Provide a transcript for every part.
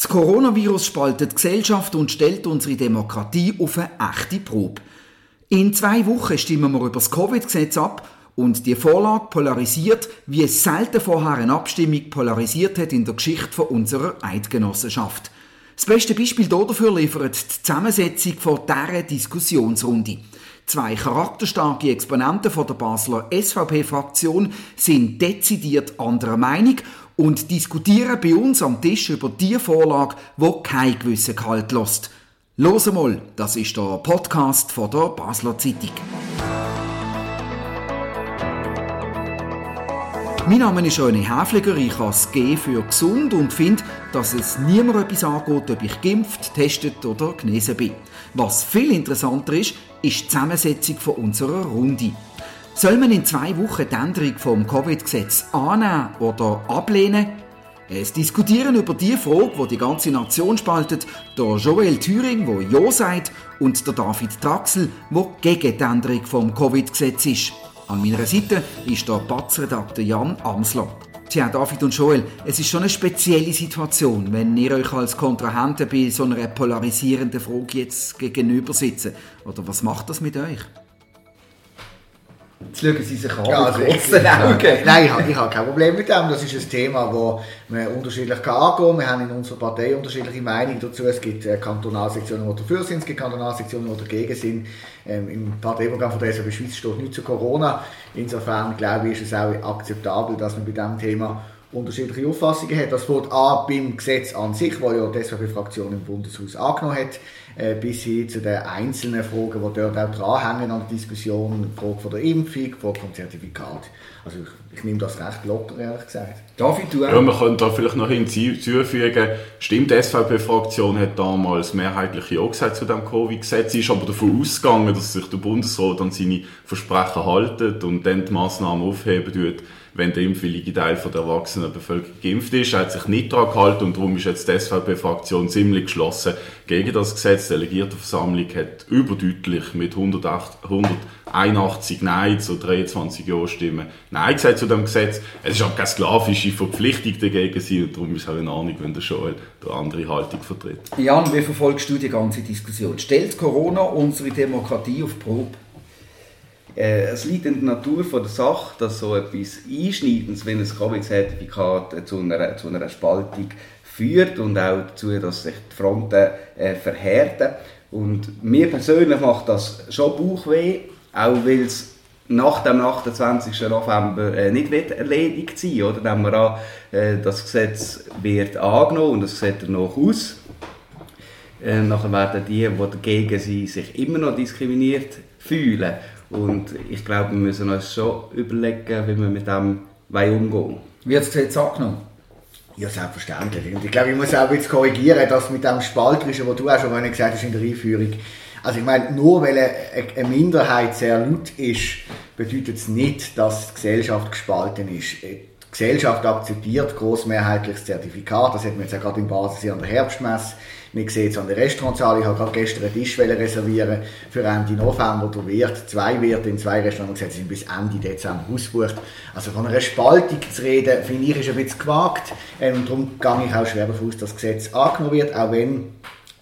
Das Coronavirus spaltet Gesellschaft und stellt unsere Demokratie auf eine echte Probe. In zwei Wochen stimmen wir über das Covid-Gesetz ab und die Vorlage polarisiert, wie es selten vorher eine Abstimmung polarisiert hat in der Geschichte unserer Eidgenossenschaft. Das beste Beispiel dafür liefert die Zusammensetzung von dieser Diskussionsrunde. Zwei charakterstarke Exponenten von der Basler SVP-Fraktion sind dezidiert anderer Meinung und diskutieren bei uns am Tisch über die Vorlage, wo kein gewissen Kalt lässt. Los mal, das ist der Podcast von der Basler Zeitung. Mein Name ist René Häfliger, ich habe das G für gesund und finde, dass es niemand etwas angeht, ob ich geimpft, testet oder genesen bin. Was viel interessanter ist, ist die Zusammensetzung von unserer Runde. Soll man in zwei Wochen die Änderung vom Covid-Gesetz annehmen oder ablehnen? Es diskutieren über die Frage, die die ganze Nation spaltet, der Joel Thüring, der Ja sagt, und der David Traxel, der gegen die Änderung vom Covid-Gesetz ist. An meiner Seite ist der Batzredakteur Jan Amsler. Tja, David und Joel, es ist schon eine spezielle Situation, wenn ihr euch als Kontrahenten bei so einer polarisierenden Frage jetzt gegenüber sitzt. Oder was macht das mit euch? Jetzt schauen Sie sich an ja, also ich, Augen. Nein, ich habe, ich habe kein Problem mit dem. Das ist ein Thema, das man unterschiedlich angehen kann. Wir haben in unserer Partei unterschiedliche Meinungen dazu. Es gibt äh, Kantonalsektionen, die dafür sind, es gibt Kantonalsektionen, die dagegen sind. Ähm, Im Parteiprogramm von der SVP Schweiz steht nichts zu Corona. Insofern glaube ich, ist es auch akzeptabel, dass man bei diesem Thema unterschiedliche Auffassungen hat. Das fängt an beim Gesetz an sich, das ja die SVP-Fraktion im Bundeshaus angenommen hat, bis hin zu den einzelnen Fragen, die dort auch dranhängen an der Diskussion, die Frage von der Impfung, die Frage vom Zertifikat. Also ich, ich nehme das recht locker, ehrlich gesagt. David, du auch? Ja, man könnte da vielleicht noch hinzufügen, stimmt, die SVP-Fraktion hat damals mehrheitlich Ja gesagt zu dem Covid-Gesetz, ist aber davon ausgegangen, dass sich der Bundesrat an seine Versprechen haltet und dann die Massnahmen aufheben wird, wenn der impfwillige Teil von der erwachsenen Bevölkerung geimpft ist. Hat sich nicht daran gehalten und darum ist jetzt die SVP-Fraktion ziemlich geschlossen gegen das Gesetz. Die Delegiertenversammlung hat überdeutlich mit 108, 181 Nein zu 23 Ja-Stimmen Nein gesagt zu dem Gesetz. Es ist auch keine sklavische Verpflichtung dagegen sein und darum ist es auch in Ordnung, wenn der Joel eine andere Haltung vertritt. Jan, wie verfolgst du die ganze Diskussion? Stellt Corona unsere Demokratie auf Probe? Äh, es liegt in der Natur von der Sache, dass so etwas Einschneidendes wie ein Covid-Zertifikat äh, zu einer, zu einer Spaltung führt und auch dazu, dass sich die Fronten äh, verhärten. Und mir persönlich macht das schon Bauchweh, auch weil es nach dem 28. November äh, nicht wird erledigt sein oder? Dann wir an, äh, das Gesetz wird angenommen und das sieht noch aus. Äh, nachher werden die, die dagegen sind, sich immer noch diskriminiert fühlen. Und ich glaube, wir müssen uns schon überlegen, wie wir mit dem umgehen Wird das Gesetz angenommen? Ja, selbstverständlich. Und ich glaube, ich muss auch jetzt korrigieren, dass mit dem Spalterischen, was du auch schon gesagt hast in der Einführung, also ich meine, nur weil eine Minderheit sehr laut ist, bedeutet es nicht, dass die Gesellschaft gespalten ist. Die Gesellschaft akzeptiert großmehrheitlich das Zertifikat, das hat man jetzt auch gerade im Basis an der Herbstmesse man sieht es an der Restaurantzahl. Ich habe gerade gestern einen Tisch reservieren für Ende November. Der Wirt, zwei Wirte in zwei Restaurants gesagt, sind bis Ende Dezember ausgebucht. Also von einer Spaltung zu reden, finde ich, ist ein bisschen gewagt. Ähm, darum gehe ich auch schwer davon aus, dass das Gesetz angenommen wird, auch wenn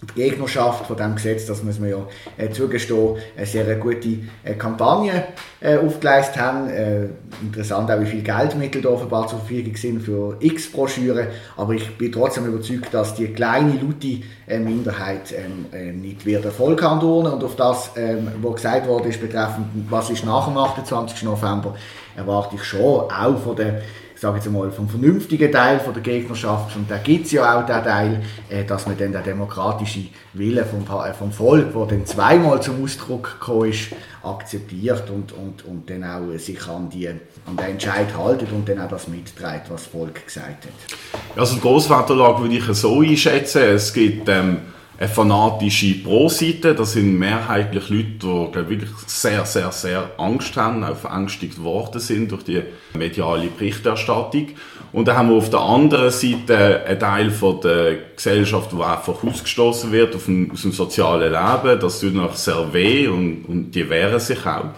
die Gegnerschaft von diesem Gesetz, das muss man ja äh, zugestehen, eine sehr gute äh, Kampagne äh, aufgeleistet haben. Äh, interessant auch, wie viel Geldmittel da offenbar zur Verfügung sind für x Broschüren. Aber ich bin trotzdem überzeugt, dass die kleine, laute äh, Minderheit ähm, äh, nicht wird Erfolg haben Und auf das, ähm, was gesagt wurde, ist betreffend, was ist nach dem 28. November, erwarte ich schon auch von der sage jetzt mal, vom vernünftigen Teil von der Gegnerschaft, und da gibt es ja auch den Teil, äh, dass man dann den demokratischen Willen vom, äh, vom Volk, der dann zweimal zum Ausdruck gekommen ist, akzeptiert und, und, und dann auch sich an, die, an den Entscheid haltet und dann auch das mitträgt, was das Volk gesagt hat. Also die Grossvaterlage würde ich so einschätzen, es gibt ähm, eine fanatische Pro-Seite. Das sind mehrheitlich Leute, die glaub, wirklich sehr, sehr, sehr Angst haben, auch verängstigt worden sind durch die mediale Berichterstattung. Und dann haben wir auf der anderen Seite einen Teil von der Gesellschaft, der einfach ausgestoßen wird auf dem, aus dem sozialen Leben. Das tut noch sehr weh und, und die wehren sich auch.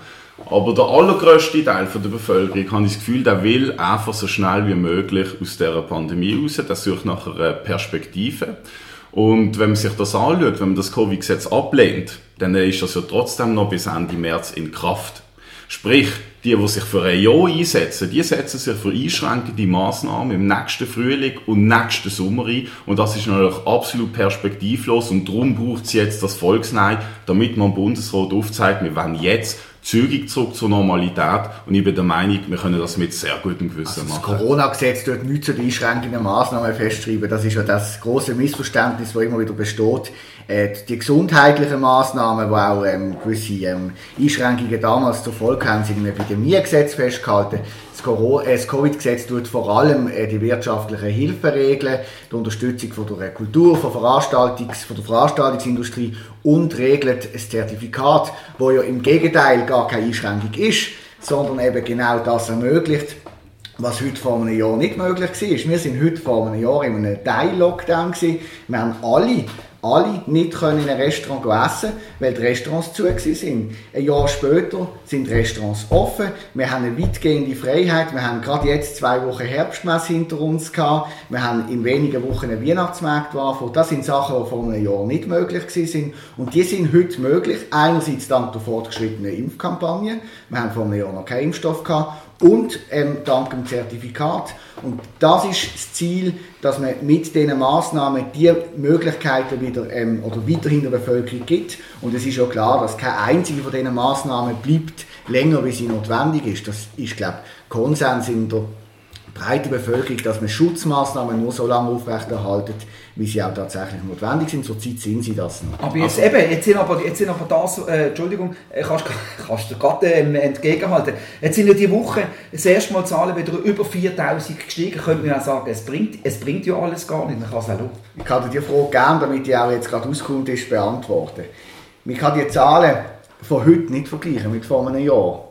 Aber der allergrößte Teil der Bevölkerung, habe ich das Gefühl, der will einfach so schnell wie möglich aus dieser Pandemie raus. Der sucht nach einer Perspektive. Und wenn man sich das anschaut, wenn man das Covid-Gesetz ablehnt, dann ist das ja trotzdem noch bis Ende März in Kraft. Sprich, die, die sich für ein Jahr einsetzen, die setzen sich für einschränkende Massnahmen im nächsten Frühling und nächsten Sommer ein. Und das ist natürlich absolut perspektivlos. Und darum braucht es jetzt das Volksnein, damit man dem Bundesrat aufzeigt, wir wollen jetzt zügig zurück zur Normalität. Und ich bin der Meinung, wir können das mit sehr gutem Gewissen also machen. Das Corona-Gesetz tut nichts zu den einschränkenden Massnahmen festschreiben. Das ist ja das große Missverständnis, das immer wieder besteht. Äh, die gesundheitlichen Massnahmen, die auch ähm, gewisse ähm, Einschränkungen damals zur Folge haben, sind im Epidemiegesetz festgehalten. Äh, das Covid-Gesetz tut vor allem äh, die wirtschaftlichen Hilfen regeln, die Unterstützung von der Kultur, von, Veranstaltungs-, von der Veranstaltungsindustrie und regelt das Zertifikat, wo ja im Gegenteil gar keine Einschränkung ist, sondern eben genau das ermöglicht, was heute vor einem Jahr nicht möglich war. Wir sind heute vor einem Jahr in einem Teil-Lockdown. Wir haben alle alle nicht in ein Restaurant essen weil die Restaurants zu sind. Ein Jahr später sind die Restaurants offen. Wir haben eine weitgehende Freiheit. Wir haben gerade jetzt zwei Wochen Herbstmesse hinter uns gehabt. Wir haben in wenigen Wochen einen Weihnachtsmarkt. Das sind Sachen, die vor einem Jahr nicht möglich sind. Und die sind heute möglich. Einerseits dank der fortgeschrittenen Impfkampagne. Wir haben vor einem Jahr noch keinen Impfstoff gehabt und ähm, dank dem Zertifikat. Und das ist das Ziel, dass man mit diesen Massnahmen die Möglichkeiten wieder ähm, oder weiterhin der Bevölkerung gibt. Und es ist auch klar, dass keine einzige von diesen Massnahmen bleibt länger, wie sie notwendig ist. Das ist, glaube ich, Konsens in der breite Bevölkerung, dass man Schutzmaßnahmen nur so lange aufrechterhalten, wie sie auch tatsächlich notwendig sind. Zurzeit sind sie das noch. Aber jetzt also, eben, jetzt sind aber, jetzt sind aber das, äh, Entschuldigung, äh, kannst, kannst du gerade äh, entgegenhalten. Jetzt sind ja die Woche das erste Mal Zahlen wieder über 4000 gestiegen. Könnte man ja sagen, es bringt, es bringt ja alles gar nicht, man kann es auch Ich kann dir die Frage gerne, damit die auch jetzt gerade auskommt, ist, beantworten. Man kann die Zahlen von heute nicht vergleichen mit vor einem Jahr.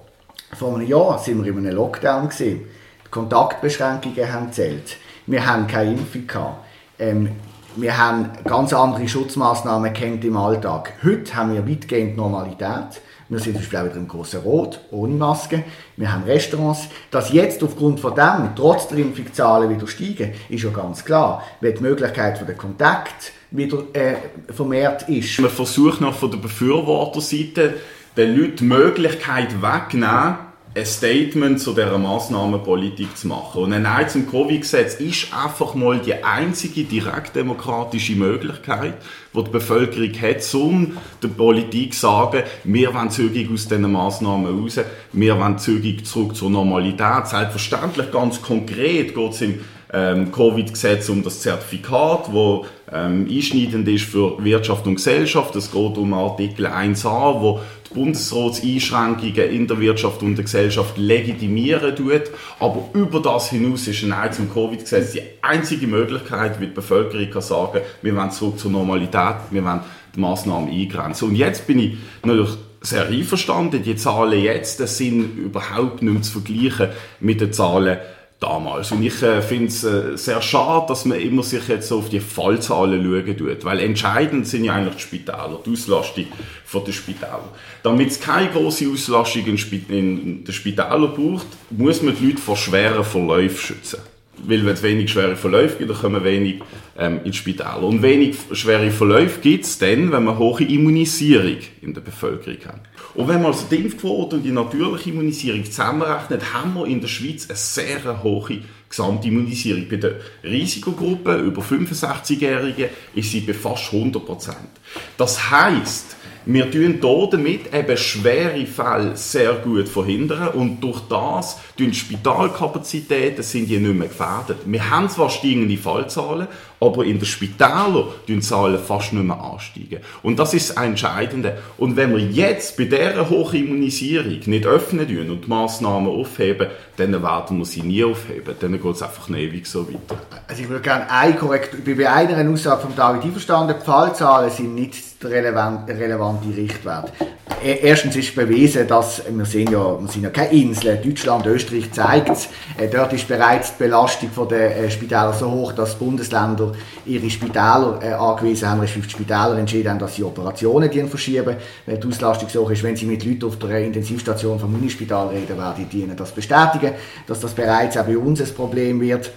Vor einem Jahr sind wir in einem Lockdown gewesen. Kontaktbeschränkungen haben zählt. Wir haben keine Impfung gehabt. Ähm, wir haben ganz andere Schutzmaßnahmen kennt im Alltag. Heute haben wir weitgehend Normalität. Wir sind zum Beispiel auch wieder im grossen Rot, ohne Maske. Wir haben Restaurants. Dass jetzt aufgrund von dem, trotz der Impfungszahlen wieder steigen, ist ja ganz klar. Weil die Möglichkeit von der Kontakt wieder äh, vermehrt ist. Man versucht noch von der Befürworterseite den Leuten die Möglichkeit wegnehmen, ein Statement zu dieser Massnahmenpolitik zu machen. Und ein Nein zum Covid-Gesetz ist einfach mal die einzige direktdemokratische Möglichkeit, die die Bevölkerung hat, um der Politik zu sagen, wir wollen zügig aus diesen Massnahmen raus, wir wollen zügig zurück zur Normalität. Selbstverständlich, ganz konkret geht es im ähm, Covid-Gesetz um das Zertifikat, wo ähm, einschneidend ist für Wirtschaft und Gesellschaft. Es geht um Artikel 1a, wo die Bundesratseinschränkungen in der Wirtschaft und der Gesellschaft legitimieren tut. Aber über das hinaus ist ein Nein zum Covid-Gesetz die einzige Möglichkeit, wie die Bevölkerung kann sagen, wir wollen zurück zur Normalität, wir wollen die Massnahmen eingrenzen. Und jetzt bin ich natürlich sehr einverstanden, die Zahlen jetzt das sind überhaupt nicht mehr zu vergleichen mit den Zahlen damals. Und ich äh, finde es äh, sehr schade, dass man immer sich jetzt so auf die Fallzahlen schauen tut, weil entscheidend sind ja eigentlich die Spitäler, die Auslastung von den Spitälern. Damit es keine große Auslastung in, in den Spitälern braucht, muss man die Leute vor schweren Verläufen schützen. Weil wenn es wenig schwere Verläufe gibt, dann kommen wenig ähm, ins Spital. Und wenig schwere Verläufe gibt es dann, wenn wir hohe Immunisierung in der Bevölkerung haben. Und wenn man also die Impfquote und die natürliche Immunisierung zusammenrechnet, haben wir in der Schweiz eine sehr hohe Gesamtimmunisierung. Bei der Risikogruppe über 65-Jährigen ist sie bei fast 100% Das heißt, wir tun damit eben schwere Fälle sehr gut verhindern und durch das die Spitalkapazitäten sind die nicht mehr gefährdet. Wir haben zwar steigende Fallzahlen, aber in den Spitälern die Zahlen fast nicht mehr ansteigen. Und das ist das Entscheidende. Und wenn wir jetzt bei dieser hohen Immunisierung nicht öffnen und die Massnahmen aufheben, dann werden wir sie nie aufheben. Dann geht es einfach ewig so weiter. Also ich würde gerne ein korrekt, ich bin bei einer Aussage von David einverstanden, die Fallzahlen sind nicht der relevante, Richtwert. E-, erstens ist bewiesen, dass wir sind ja, wir sind ja keine Insel. Deutschland, Österreich zeigt es. Äh, dort ist bereits die Belastung der äh, Spitäler so hoch, dass Bundesländer Ihre Spitäler äh, angewiesen haben, respektive Spitäler entschieden haben, dass sie Operationen verschieben, weil die Auslastung so ist. Wenn sie mit Leuten auf der Intensivstation vom Unispital reden, werden die ihnen das bestätigen, dass das bereits auch bei uns ein Problem wird.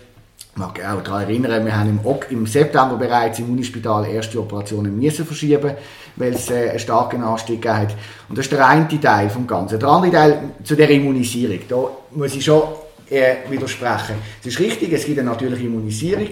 Ich mag auch daran erinnern, wir haben im, September bereits im Unispital erste Operationen müssen verschieben, weil es äh, einen starken Anstieg hat. Und das ist der eine Teil vom Ganzen. Der andere Teil zu der Immunisierung. Da muss ich schon äh, widersprechen. Es ist richtig, es gibt eine natürliche Immunisierung,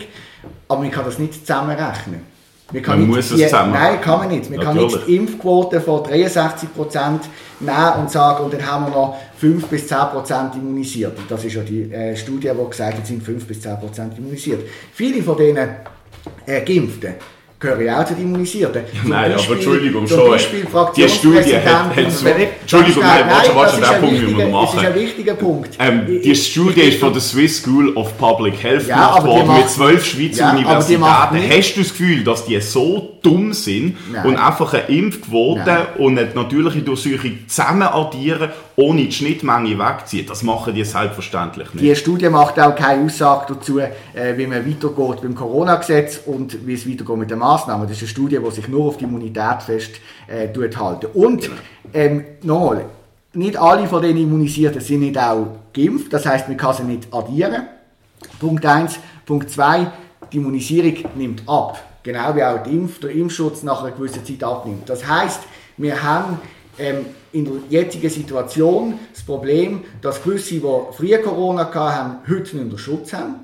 aber man kann das nicht zusammenrechnen. Man, man muss die, es zusammen. Nein, kann man nicht. Man Natürlich. kann nicht die Impfquote von 63% nehmen und sagen, und dann haben wir noch 5 bis 10% immunisiert. Das ist ja die äh, Studie, die gesagt hat, sind 5 bis 10% immunisiert. Viele von diesen äh, Geimpften gehören ja auch zu den Immunisierten. Nein, Beispiel, aber Entschuldigung, zum schon. Beispiel die Studie hat, hat Entschuldigung, nein, warte, warte, den Punkt müssen wir machen. Das ist ein wichtiger Punkt. Ähm, die Studie ist von der Swiss School of Public Health ja, gemacht worden, mit zwölf Schweizer ja, Universitäten. Hast du das Gefühl, dass die so dumm sind nein. und einfach eine Impfquote nein. und eine natürliche Durchsuchung zusammen addieren, ohne die Schnittmenge wegziehen? Das machen die selbstverständlich nicht. Die Studie macht auch keine Aussage dazu, äh, wie man weitergeht beim Corona-Gesetz und wie es weitergeht mit den Massnahmen. Das ist eine Studie, die sich nur auf die Immunität fest äh, halten. Und genau. ähm, nochmal, nicht alle von den Immunisierten sind nicht auch geimpft, das heißt, man kann sie nicht addieren. Punkt 1. Punkt 2. Die Immunisierung nimmt ab. Genau wie auch Impf der Impfschutz nach einer gewissen Zeit abnimmt. Das heißt, wir haben ähm, in der jetzigen Situation das Problem, dass gewisse, die früher Corona hatten, heute nicht mehr Schutz haben.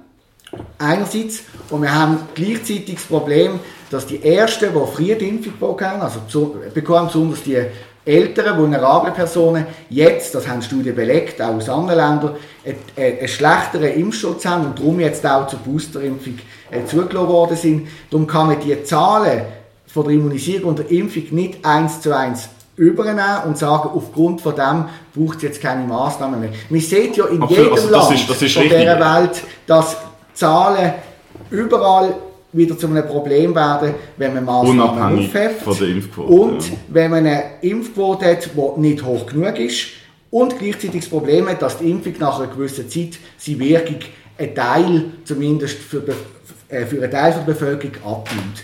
Einerseits, und wir haben gleichzeitig das Problem, dass die Ersten, die früher die Impfung bekommen, also zu, bekommen besonders die älteren, vulnerablen Personen, jetzt, das haben Studien belegt, auch aus anderen Ländern, einen, einen schlechteren Impfschutz haben und darum jetzt auch zur Boosterimpfung äh, zugelassen worden sind. Darum kann man die Zahlen von der Immunisierung und der Impfung nicht eins zu eins übernehmen und sagen, aufgrund von dem braucht es jetzt keine Maßnahmen mehr. Man sieht ja in Absolut, jedem also Land ist, ist von dieser Welt, dass Zahlen überall wieder zu einem Problem werden, wenn man Maßnahmen aufheft von der Impfquote, und ja. wenn man eine Impfquote hat, die nicht hoch genug ist und gleichzeitig das Problem hat, dass die Impfung nach einer gewissen Zeit sie Wirkung ein Teil, zumindest für, äh, für einen Teil der Bevölkerung abnimmt.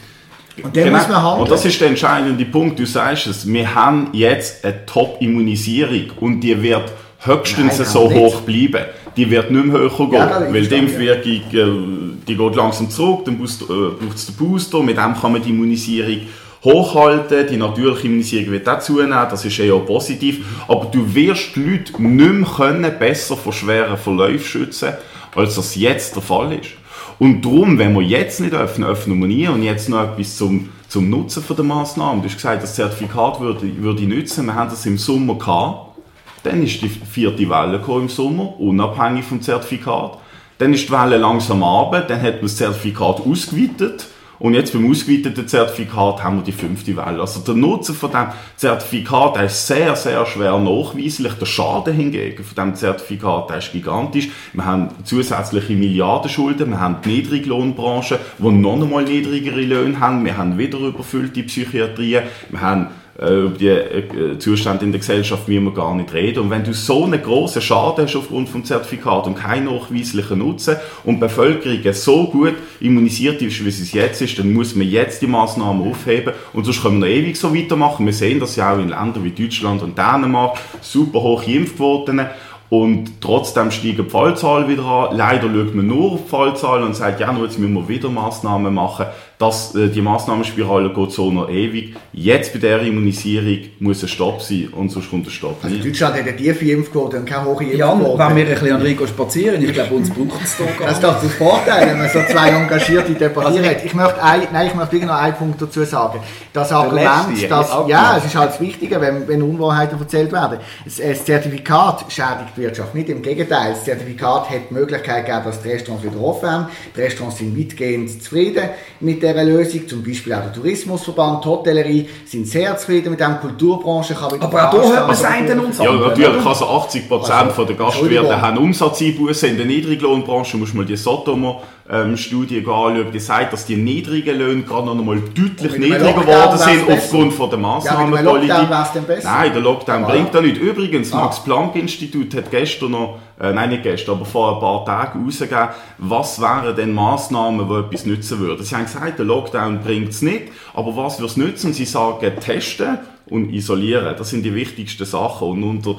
Und genau. muss man handeln. Und das ist der entscheidende Punkt. Du sagst es, wir haben jetzt eine Top-Immunisierung und die wird höchstens Nein, so hoch bleiben. Die wird nicht mehr höher gehen, ja, weil die Impfwirkung äh, die geht langsam zurück, dann braucht es den Booster, mit dem kann man die Immunisierung hochhalten, die natürliche Immunisierung wird auch zunehmen, das ist eher positiv, aber du wirst die Leute nicht mehr können, besser vor schweren Verläufen schützen, als das jetzt der Fall ist. Und darum, wenn wir jetzt nicht öffnen, öffnen wir nie und jetzt noch etwas zum, zum Nutzen der Massnahmen. Du hast gesagt, das Zertifikat würde, würde ich nutzen, wir haben das im Sommer gehabt, dann ist die vierte Welle im Sommer, unabhängig vom Zertifikat. Dann ist die Welle langsam runter, dann hat man das Zertifikat ausgeweitet. Und jetzt beim ausgeweiteten Zertifikat haben wir die fünfte Welle. Also der Nutzen von dem Zertifikat ist sehr, sehr schwer nachweislich. Der Schaden hingegen von dem Zertifikat ist gigantisch. Wir haben zusätzliche Milliardenschulden, wir haben die Niedriglohnbranche, die noch einmal niedrigere Löhne haben, wir haben wieder überfüllte Psychiatrien, wir haben äh, über die äh, Zustände in der Gesellschaft müssen wir gar nicht reden. Und wenn du so einen grossen Schaden hast aufgrund vom Zertifikat und keinen nachweislichen Nutzen und die Bevölkerung so gut immunisiert ist, wie es jetzt ist, dann muss man jetzt die Massnahmen aufheben und sonst können wir noch ewig so weitermachen. Wir sehen das ja auch in Ländern wie Deutschland und Dänemark, super hohe Impfquoten und trotzdem steigen die Fallzahlen wieder an. Leider schaut man nur auf die Fallzahlen und sagt, ja, jetzt müssen wir wieder Massnahmen machen dass äh, die Massnahmenspirale geht so noch ewig. Jetzt bei der Immunisierung muss ein Stopp sein und sonst kommt der Stopp also Deutschland hat eine tiefe Impfquote und keine hohe Impfquote. Ja, wenn wir ein bisschen an Rico spazieren, ich glaube, uns braucht es da gar Das ist doch der Vorteil, wenn man so zwei engagierte Debattiere hat. Ich möchte, ein, nein, ich möchte noch einen Punkt dazu sagen. Das Argument, dass, ja, es ist halt das Wichtige, wenn, wenn Unwahrheiten erzählt werden. Das, das Zertifikat schädigt die Wirtschaft nicht, im Gegenteil. Das Zertifikat hat die Möglichkeit gegeben, dass die Restaurants wieder offen haben. Die Restaurants sind weitgehend zufrieden mit der dieser Lösung. Zum Beispiel auch der Tourismusverband, die Hotellerie sind sehr zufrieden mit dem. Kulturbranche kann wieder Aber auch da hört man es einen und Ja, natürlich. Also 80 Prozent also, der Gastwirte haben Umsatzeinbußen. In der Niedriglohnbranche muss man die Sotomo ähm, Studie anschaut, die sagt, dass die niedrigen Löhne gerade noch einmal deutlich niedriger geworden sind aufgrund von der Massnahmenpolitik. Ja, Nein, der Lockdown ja, bringt da nicht. Übrigens, ah. Max Planck Institut hat gestern noch, äh, nein nicht gestern, aber vor ein paar Tagen herausgegeben, was wären denn Massnahmen, die etwas nützen würden. Sie haben gesagt, der Lockdown bringt es nicht, aber was würde es nützen? Sie sagen, testen und isolieren. Das sind die wichtigsten Sachen. Und unter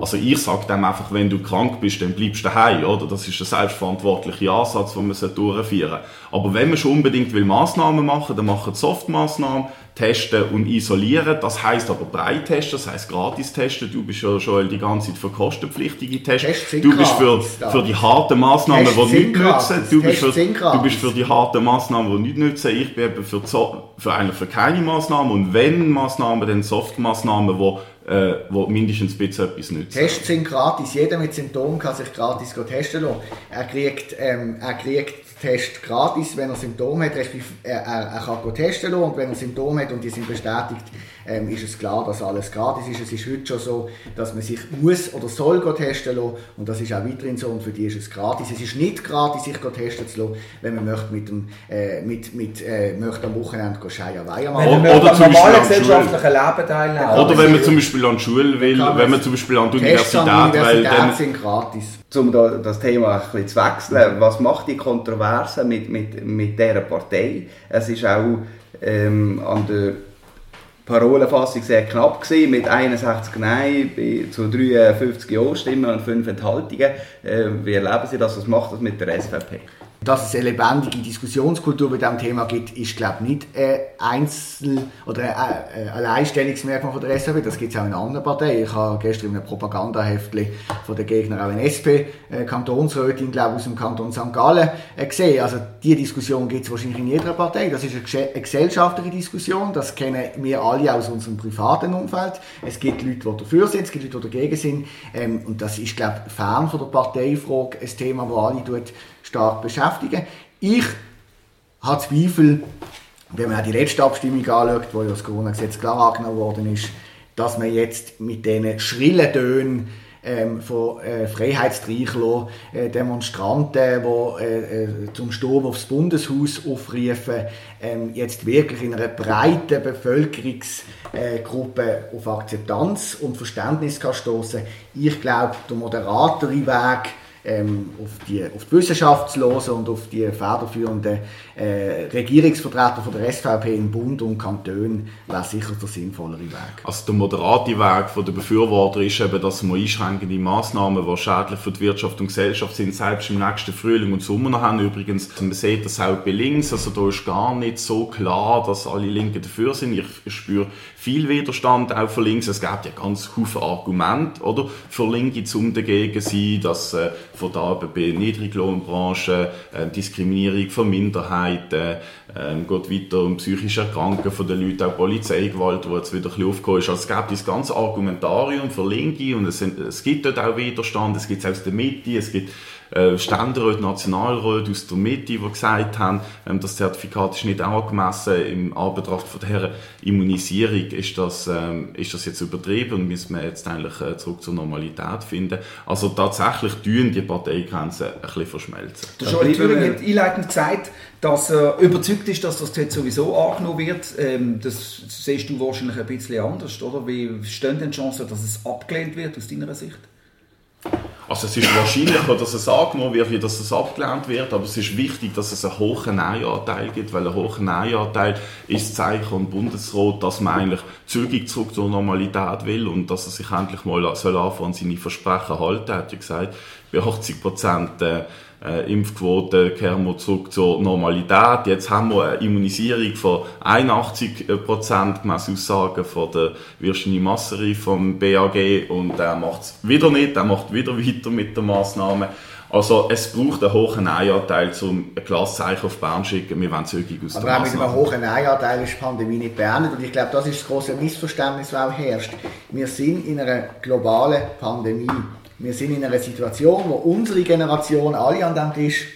also ich sage dem einfach, wenn du krank bist, dann bleibst du daheim, oder? Das ist der selbstverantwortliche Ansatz, den man durchführen sollte. Aber wenn man schon unbedingt will Massnahmen machen, dann machen Softmaßnahmen, testen und isolieren. Das heißt aber breit testen, das heißt gratis testen. Du bist ja schon die ganze Zeit für kostenpflichtige Tests. Du bist für, für die harten Massnahmen, Tests die nicht nützen. Du bist, für, du bist für die harten Massnahmen, die nicht nützen. Ich bin eben für, für, eigentlich für keine Massnahmen. Und wenn Massnahmen, dann Softmaßnahmen, die äh, wo mindestens ein bisschen etwas nützen. Tests sind gratis. Jeder mit Symptomen kann sich gratis testen lassen. Er kriegt, ähm, er kriegt Test gratis, wenn er Symptome hat, er, er, er kann testen lassen und wenn er Symptome hat und die sind bestätigt, ähm, ist es klar, dass alles gratis ist. Es ist heute schon so, dass man sich muss oder soll testen lassen und das ist auch weiterhin so und für die ist es gratis. Es ist nicht gratis, sich testen zu lassen, wenn man möchte mit, dem, äh, mit, mit äh, möchte am Wochenende Scheia Weiher machen. Oder, oder zum normalen gesellschaftlichen Leben teilnehmen. Oder wenn man zum Beispiel an die Schule will, wenn man zum Beispiel an die Universität will. Dann sind gratis. Um das Thema ein bisschen zu wechseln, was macht die Kontroverse mit, mit, mit dieser Partei? Es ist auch ähm, an der Parolenfassung sehr knapp gewesen, mit 61 Nein zu 53 Ja-Stimmen und 5 Enthaltungen. Äh, wie erleben Sie das? Was macht das mit der SVP? Dass es eine lebendige Diskussionskultur bei diesem Thema gibt, ist, glaube ich, nicht ein Einzel- oder ein Alleinstellungsmerkmal von der SVP. Das gibt es auch in anderen Parteien. Ich habe gestern in einem Propagandaheftchen von den Gegnern auch eine SP-Kantonsrätin, glaube aus dem Kanton St. Gallen äh, gesehen. Also diese Diskussion gibt es wahrscheinlich in jeder Partei. Das ist eine gesellschaftliche Diskussion. Das kennen wir alle aus unserem privaten Umfeld. Es gibt Leute, die dafür sind, es gibt Leute, die dagegen sind. Ähm, und das ist, glaube ich, fern von der Parteifrage ein Thema, das alle tut stark beschäftigen. Ich habe Zweifel, wenn man die letzte Abstimmung anschaut, wo ja das Corona-Gesetz klar angenommen worden ist, dass man jetzt mit diesen schrillen Tönen ähm, von äh, Freiheitstreichler, äh, Demonstranten, die äh, äh, zum Sturm aufs Bundeshaus aufrufen, ähm, jetzt wirklich in einer breiten Bevölkerungsgruppe auf Akzeptanz und Verständnis kann stoßen. Ich glaube, der moderatere Weg ähm, auf, die, auf die Wissenschaft zu hören und auf die federführenden äh, Regierungsvertreter von der SVP im Bund und Kanton wäre sicher der sinnvollere Weg. Also der moderate Weg von der Befürworter ist eben, dass wir einschränkende Massnahmen, die schädlich für die Wirtschaft und Gesellschaft sind, selbst im nächsten Frühling und Sommer noch haben. Übrigens, man sieht das auch bei links, also da ist gar nicht so klar, dass alle Linken dafür sind. Ich spüre viel Widerstand auch für links. Es gibt ja ganz viele Argumente, oder? Für Linke zum dagegen sein, dass äh, von da bei Niedriglohnbranchen, äh, Diskriminierung von Minderheiten, äh, geht weiter um psychische Erkrankungen von den Leuten, auch Polizeigewalt, wo jetzt wieder ein bisschen aufgekommen ist. Also es gibt das ganze Argumentarium für Linke und es, sind, es gibt dort auch Widerstand, es gibt es aus der Mitte, es gibt äh, Ständeräte, Nationalräte aus der Mitte, die gesagt haben, ähm, das Zertifikat ist nicht angemessen im Anbetracht von der Immunisierung, ist das, ähm, ist das jetzt übertrieben und müssen wir jetzt eigentlich äh, zurück zur Normalität finden. Also tatsächlich tun die Parteigrenzen ein bisschen verschmelzen. Der Joel Thüring hat einleitend gesagt, dass er überzeugt ist, dass das jetzt sowieso angenommen wird. Ähm, das siehst du wahrscheinlich ein bisschen anders, oder? Wie stehen denn die Chancen, dass es abgelehnt wird aus deiner Sicht? Also es ist wahrscheinlicher, dass es angenommen wird, wie dass es abgelehnt wird, aber es ist wichtig, dass es einen hohen Nein-Anteil gibt, weil ein hoher Nein-Anteil ist das Zeichen am Bundesrat, dass man eigentlich zügig zurück zur Normalität will und dass er sich endlich mal soll anfangen, seine Versprechen halten. Er hat ja gesagt, bei 80 Prozent äh, äh, Impfquote kehren wir zurück zur Normalität. Jetzt haben wir eine Immunisierung von 81 Prozent, gemäss Aussagen von der Virginie Masseri vom BAG und er macht es wieder nicht, er macht wieder weiter mit der Massnahme. Also es braucht einen hohen Nein-Anteil, um ein klares Zeichen auf Bern zu schicken, wir wollen zügig aus Aber der auch mit einem hohen Nein-Anteil ist die Pandemie nicht beendet und ich glaube, das ist das große Missverständnis, das auch herrscht. Wir sind in einer globalen Pandemie. Wir sind in einer Situation, wo unsere Generation, alle an dem Tisch,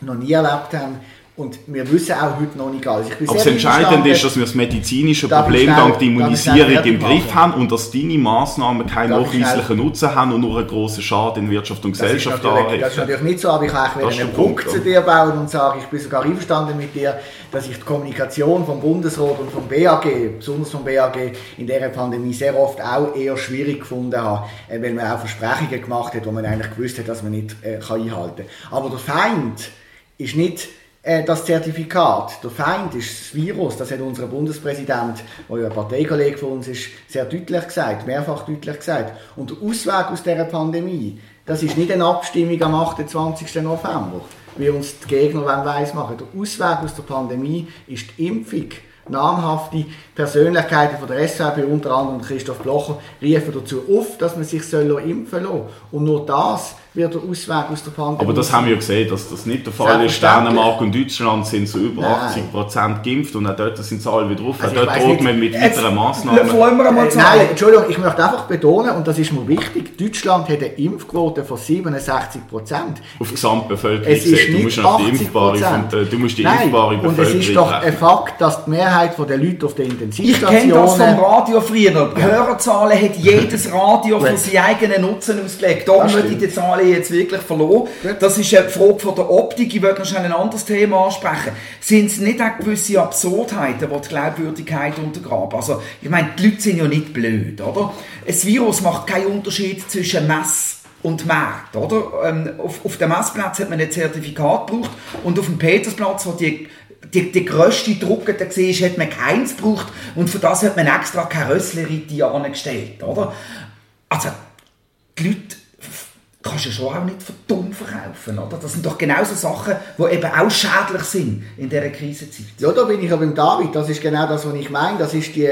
noch nie erlebt haben, Und wir wissen auch heute noch nicht alles. Aber das Entscheidende ist, dass wir das medizinische Problem dank der Immunisierung im Griff haben und dass deine Massnahmen keinen nachweislichen Nutzen haben und nur einen grossen Schaden in Wirtschaft und Gesellschaft anrichten. Das ist natürlich nicht so, aber ich kann einen Punkt zu dir bauen und sagen, ich bin sogar einverstanden mit dir, dass ich die Kommunikation vom Bundesrat und vom BAG, besonders vom BAG, in dieser Pandemie sehr oft auch eher schwierig gefunden habe, äh, weil man auch Versprechungen gemacht hat, die man eigentlich gewusst hat, dass man nicht äh, kann einhalten kann. Aber der Feind ist nicht das Zertifikat. Der Feind ist das Virus, das hat unser Bundespräsident, der ja ein Parteikollege von uns ist, sehr deutlich gesagt, mehrfach deutlich gesagt. Und der Ausweg aus dieser Pandemie, das ist nicht eine Abstimmung am 28. November, wie uns die Gegner weiss machen. Der Ausweg aus der Pandemie ist die Impfung namhafte Persönlichkeiten von der SVP, unter anderem Christoph Blocher, riefen dazu auf, dass man sich impfen soll. Und nur das wird der Ausweg aus der Pandemie Aber das haben wir ja gesehen, dass das nicht der Fall ist. Dänemark und Deutschland sind so über 80 Prozent geimpft und auch dort sind Zahlen wieder drauf. Also dort droht man mit weiteren Massnahmen. Äh, nein, Entschuldigung, ich möchte einfach betonen, und das ist mir wichtig, Deutschland hat eine Impfquote von 67 Prozent. Auf die Gesamtbevölkerung es ist du musst die impfbare, äh, du musst die nein, impfbare Bevölkerung Und es ist doch ein Fakt, dass die Mehrheit der Leute auf der Intensivstation... Ich kenne das vom Radio früher. Die Hörerzahlen hat jedes Radio für seinen eigenen Nutzen ausgelegt. Ich die Zahlen jetzt wirklich verloren. Das ist eine Frage von der Optik. Ich würde noch schnell ein anderes Thema ansprechen. Sind es nicht auch gewisse Absurdheiten, die die Glaubwürdigkeit untergraben? Also, ich meine, die Leute sind ja nicht blöd, oder? Ein Virus macht keinen Unterschied zwischen Mess und Markt, oder? Ähm, auf, auf dem Messplatz hat man ein Zertifikat gebraucht und auf dem Petersplatz, wo die die, die grösste Drucke da war, hat man keins gebraucht und für das hat man extra keine Rösslerite angestellt, oder? Also, die Leute kannst du schon auch nicht für dumm verkaufen, oder? Das sind doch genau so Sachen, die eben auch schädlich sind in dieser Krisenzeit. Ja, da bin ich aber beim David. Das ist genau das, was ich meine. Das ist die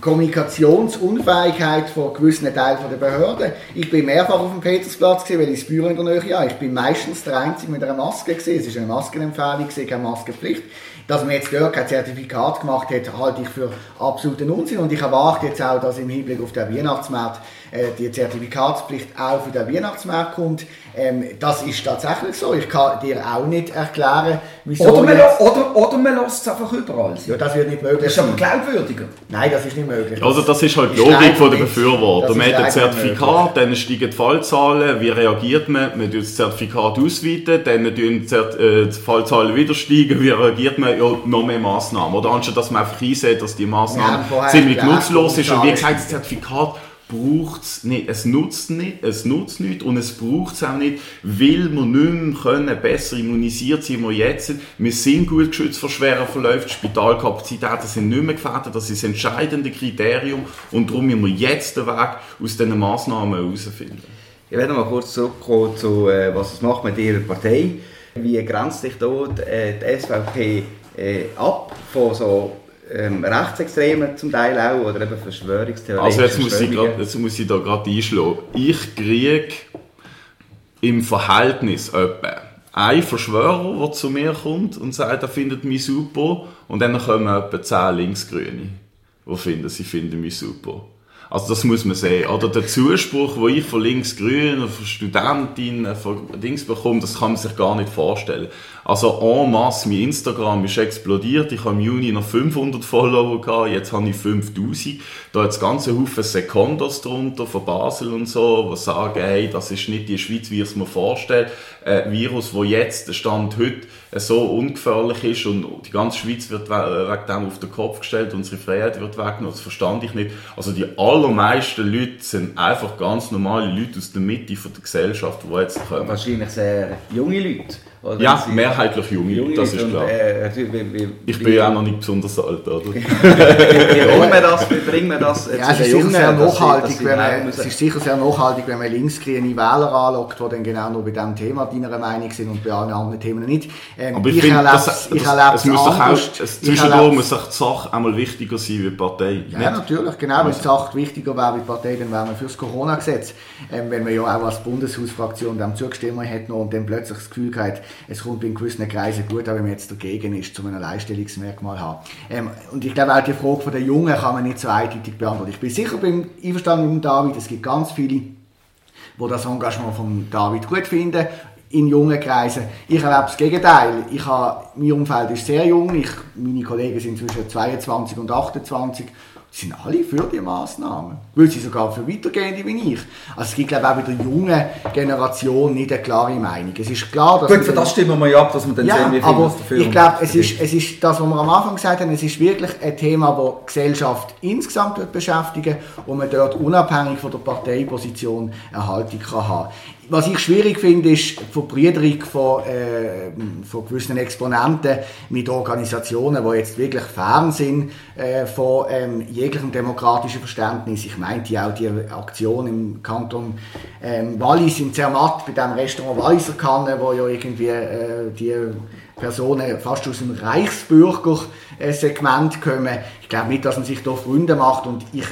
Kommunikationsunfähigkeit von gewissen Teilen der Behörden. Ich bin mehrfach auf dem Petersplatz gewesen, weil ich das Büro in der Nähe habe. Ich bin meistens der Einzige mit einer Maske gewesen. Es ist eine Maskenempfehlung, keine Maskenpflicht. Dass man jetzt dort kein Zertifikat gemacht hat, halte ich für absoluten Unsinn. Und ich erwarte jetzt auch, dass im Hinblick auf den Weihnachtsmarkt äh, die Zertifikatspflicht auch für den Weihnachtsmarkt kommt. Ähm, das ist tatsächlich so. Ich kann dir auch nicht erklären, wieso. Oder man, jetzt... oder, oder man lässt es einfach überall. Ja, das wird nicht möglich. Das ist aber glaubwürdiger. Nein, das ist nicht möglich. Also, das ist halt die Logik der Befürworter. Man hat ein Zertifikat, dann steigen die Fallzahlen. Wie reagiert man? Man tut das Zertifikat ausweiten, dann tun die äh, Fallzahlen wieder steigen. Wie reagiert man? Ja, noch mehr Massnahmen. Oder anstatt dass man einfach einsieht, dass die Massnahmen ziemlich nutzlos ist. Und wie gesagt, das Zertifikat braucht es nicht. Es nutzt nicht, es nutzt nicht und es braucht es auch nicht, weil wir nicht mehr können, besser immunisiert sein, wir jetzt sind. Wir sind gut geschützt vor schweren Verläufen, Spitalkapazitäten sind nicht mehr gefährdet, das ist das entscheidende Kriterium und darum müssen wir jetzt den Weg aus diesen Massnahmen herausfinden. Ich werde noch mal kurz zurückkommen zu, äh, was es macht mit Ihrer Partei. Wie grenzt sich dort äh, die SVP äh, ab von so ähm, Rechtsextremen zum Teil auch oder eben Verschwörungstheorien. Also jetzt muss, ich grad, jetzt muss ich da gerade einschlagen. Ich kriege im Verhältnis etwa ein Verschwörer, der zu mir kommt und sagt, er findet mich super und dann kommen etwa zehn Linksgrüne, die finden, sie finden mich super. Also das muss man sehen. Oder der Zuspruch, den ich von links-grün, von Studentinnen, von Dings bekomme, das kann man sich gar nicht vorstellen. Also en masse, mein Instagram ist explodiert. Ich habe im Juni noch 500 Follower gehabt, jetzt habe ich 5000. Da hat es ganze Haufen Secondos drunter, von Basel und so, die sagen, hey, das ist nicht die Schweiz, wie ich es mir vorstelle. Ein Virus, wo jetzt, der Stand heute, so ungefährlich ist und die ganze Schweiz wird wegen dem auf den Kopf gestellt, unsere Freiheit wird weggenommen, das verstand ich nicht. Also die allermeisten Leute sind einfach ganz normale Leute aus der Mitte der Gesellschaft, die jetzt kommen. Wahrscheinlich sehr junge Leute. Oder ja, mehrheitlich junge, junge das ist klar. Und, äh, wie, wie, ich bin ja auch noch nicht besonders alt, oder? wie bringen wir das, wie bringen wir das ja, es ist sicher sehr nachhaltig, wenn man, es ist sicher sehr nachhaltig, wenn man linksgrüne Wähler anlockt, die dann genau nur bei diesem Thema deiner Meinung sind und bei allen anderen Themen nicht. Ähm, Aber ich, ich finde, das, das, ich das, es muss doch auch, zwischendurch muss auch die Sache einmal wichtiger sein wie die Partei. Ja, nicht? natürlich, genau. Wenn die Sache wichtiger wäre wie die Partei, dann wären wir für das Corona-Gesetz. Ähm, wenn man ja auch als Bundeshausfraktion dem zugestimmt hat und dann plötzlich das Gefühl hat, es kommt in gewissen Kreisen gut, auch wenn man jetzt dagegen ist, zu einem Leistungsmerkmal haben. Ähm, und ich glaube auch die Frage von den Jungen kann man nicht so eindeutig beantworten. Ich bin sicher beim einverstanden mit David, es gibt ganz viele, die das Engagement von David gut finden. In jungen Kreisen. Ich erlebe das Gegenteil. Ich habe, mein Umfeld ist sehr jung. Ich, meine Kollegen sind zwischen 22 und 28 sind alle für die Massnahmen. Weil sie sogar für Weitergehende wie ich. Also es gibt, glaube ich, auch bei der jungen Generation nicht eine klare Meinung. Es ist klar, dass... Gut, für das stimmen wir ja ab, dass wir dann ja, sehen, wie viel aber dafür ich glaube, es ist, es ist das, was wir am Anfang gesagt haben, es ist wirklich ein Thema, das die Gesellschaft insgesamt wird beschäftigen und man dort unabhängig von der Parteiposition eine Haltung kann haben was ich schwierig finde, ist die Verbrüderung von, äh, von gewissen Exponenten mit Organisationen, die jetzt wirklich fern sind äh, von ähm, jeglichem demokratischen Verständnis. Ich meinte auch die Aktion im Kanton ähm, Wallis in Zermatt, bei dem Restaurant Walliser Kanne, wo ja irgendwie äh, die Personen fast aus dem Reichsbürger-Segment kommen. Ich glaube nicht, dass man sich da Freunde macht und ich,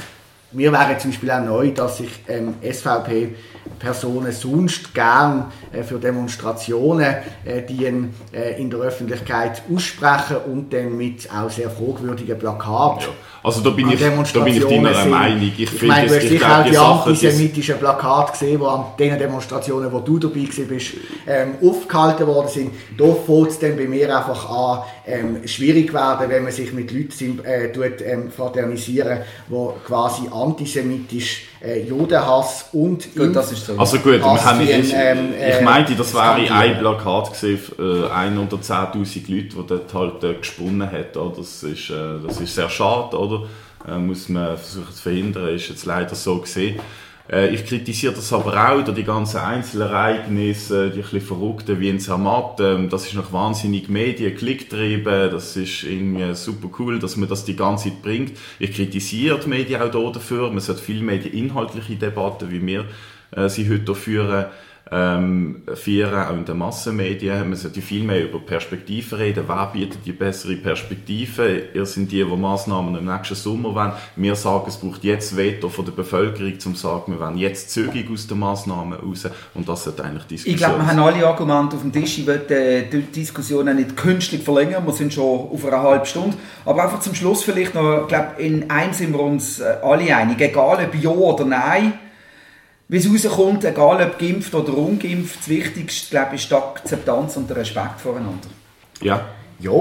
mir wäre zum Beispiel auch neu, dass sich ähm, SVP Personen sonst gern äh, für Demonstrationen äh, die äh, in der Öffentlichkeit aussprechen und dann mit auch sehr fragwürdigen Plakaten. Ja. Also da bin, ich, da bin ich deiner sind. Meinung. Ich, ich meine, du hast sicher auch die, die antisemitischen Plakate gesehen, die an den Demonstrationen, wo du dabei bist, ähm, aufgehalten worden sind. Da fängt es dann bei mir einfach an, ähm, schwierig werden, wenn man sich mit Leuten äh, tut, ähm, fraternisieren, die quasi antisemitisch äh, Judenhass und gut, das ist so. Also gut, wir haben, ich, ähm, ich meinte, das wäre ein Plakat gesehen, äh, ein oder 10'000 Leute, die dort halt äh, gesponnen hat. Das, ist, äh, das ist sehr schade, oder? Äh, muss man versuchen zu verhindern, ist jetzt leider so gesehen. Äh, ich kritisiere das aber auch, die ganzen Einzelereignisse, die ein bisschen verrückten wie in Zermatt. Ähm, das ist noch wahnsinnig Medien, Klicktrieben, das ist irgendwie super cool, dass man das die ganze Zeit bringt. Ich kritisiere die Medien auch dafür. Man sollte viel mehr die inhaltliche Debatte, wie wir äh, sie heute führen, ähm, führen, auch in den Massenmedien. Man sollte viel mehr über Perspektiven reden. Wer bietet die bessere Perspektive? Ihr sind die, die Massnahmen im nächsten Sommer wollen. Wir sagen, es braucht jetzt Veto von der Bevölkerung, um zu sagen, wir wollen jetzt zügig aus den Massnahmen raus. Und das sollte eigentlich Diskussion Ich glaube, wir haben alle Argumente auf dem Tisch. Ich will äh, die Diskussion nicht künstlich verlängern. Wir sind schon auf einer halben Stunde. Aber einfach zum Schluss vielleicht noch, ich glaube, in einem sind wir uns äh, alle einig. Egal ob ja oder nein, wie es rauskommt, egal ob geimpft oder ungeimpft, das Wichtigste, glaube ich, ist die Akzeptanz und der Respekt voreinander. Ja. Ja,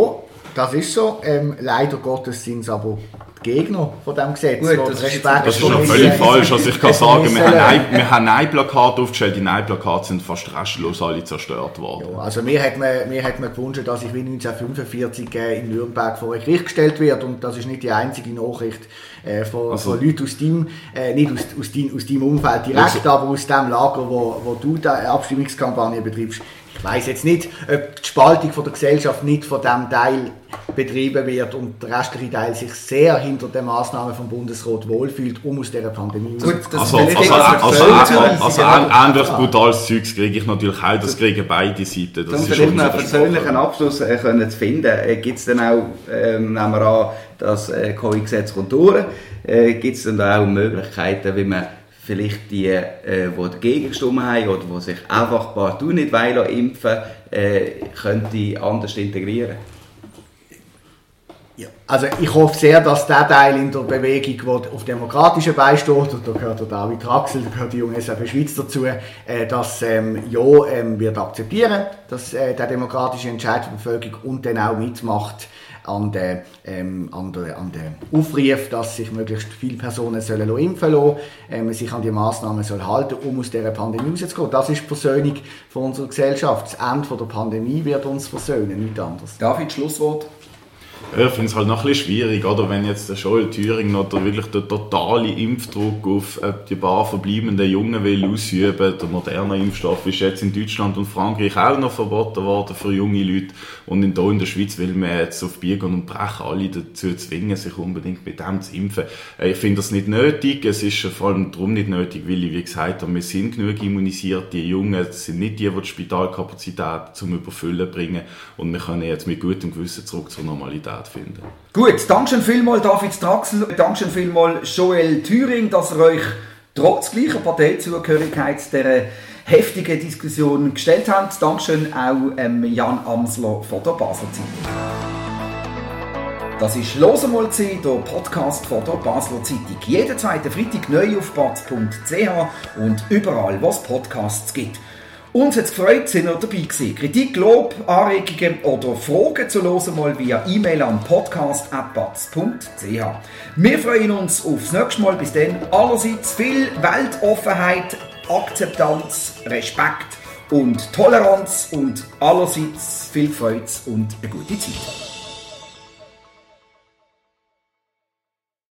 das ist so. Ähm, leider Gottes sind es aber Gegner von diesem Gesetz. Gut, das, ist, das ist schon völlig falsch. Also ich kann sagen, wir haben, ein, wir haben Nein-Plakate aufgestellt. Die Nein-Plakate sind fast restlos alle zerstört worden. Ja, also mir hat, man, mir hat man gewünscht, dass ich wie 1945 äh, in Nürnberg vor ein Gericht gestellt werde. Und das ist nicht die einzige Nachricht äh, von, also, von Leuten aus deinem, äh, nicht aus, aus, dein, aus deinem Umfeld direkt, also, aber aus dem Lager, wo, wo du die Abstimmungskampagne betreibst. Ich weiß jetzt nicht, ob die Spaltung von der Gesellschaft nicht von diesem Teil betrieben wird und der restliche Teil sich sehr hinter den Maßnahmen vom Bundesrat wohlfühlt, um aus dieser Pandemie Gut, also, also, also, also, also, also ähnlich brutales Zeugs kriege ich natürlich auch, das kriegen beide Seiten. Das um vielleicht noch einen persönlichen Abschluss äh, können zu finden, äh, gibt es dann auch, ähm, nehmen wir an, das äh, Covid-Gesetz kommt durch, äh, gibt es dann auch Möglichkeiten, wie man vielleicht die, äh, die dagegen gestimmt haben oder die sich einfach partout nicht wollen impfen, äh, könnte anders integrieren? Ja. Also ich hoffe sehr, dass der Teil in der Bewegung, der auf demokratischen Bein steht, und da gehört der David Raxel, da gehört die junge SAP Schweiz dazu, äh, dass ähm, ja ähm, wird akzeptieren, dass äh, der demokratische Entscheid der Bevölkerung und dann auch mitmacht, an den, ähm, an den, an den Aufruf, dass sich möglichst viele Personen sollen impfen lassen, ähm, sich an die Massnahmen soll halten, um aus dieser Pandemie rauszugehen. Das ist die Versöhnung von unserer Gesellschaft. Das Ende der Pandemie wird uns versöhnen, nicht anders. David, Schlusswort? Ich finde es halt noch ein bisschen schwierig, oder? wenn jetzt der Joel Thüringen noch wirklich den totalen Impfdruck auf äh, die paar verbleibenden Jungen will ausüben. Der moderne Impfstoff ist jetzt in Deutschland und Frankreich auch noch verboten worden für junge Leute. Und in, hier in der Schweiz will man jetzt auf Biegen und Brechen alle dazu zwingen, sich unbedingt mit dem zu impfen. Äh, ich finde das nicht nötig. Es ist vor allem darum nicht nötig, weil ich, wie gesagt habe, wir sind genug immunisiert. Die Jungen sind nicht die, die die Spitalkapazität zum Überfüllen bringen. Und wir können jetzt mit gutem Gewissen zurück zur Normalität finden. Gut, Dankeschön vielmals David Straxel, Dankeschön vielmals Joel Thüring, dass ihr euch trotz gleicher Parteizugehörigkeit der heftigen Diskussion gestellt habt. Dankeschön auch ähm, Jan Amsler von der Basler Zeitung. Das ist «Los einmal» der Podcast von der Basler Zeitung. Jeden zweiten Freitag neu auf batz.ch und überall, wo es Podcasts gibt. Uns hat es gefreut, sind ihr dabei gewesen. Kritik, Lob, Anregungen oder Fragen zu hören mal via E-Mail an podcast.batz.ch. Wir freuen uns aufs nächste Mal. Bis dann allerseits viel Weltoffenheit, Akzeptanz, Respekt und Toleranz und allerseits viel Freude und eine gute Zeit.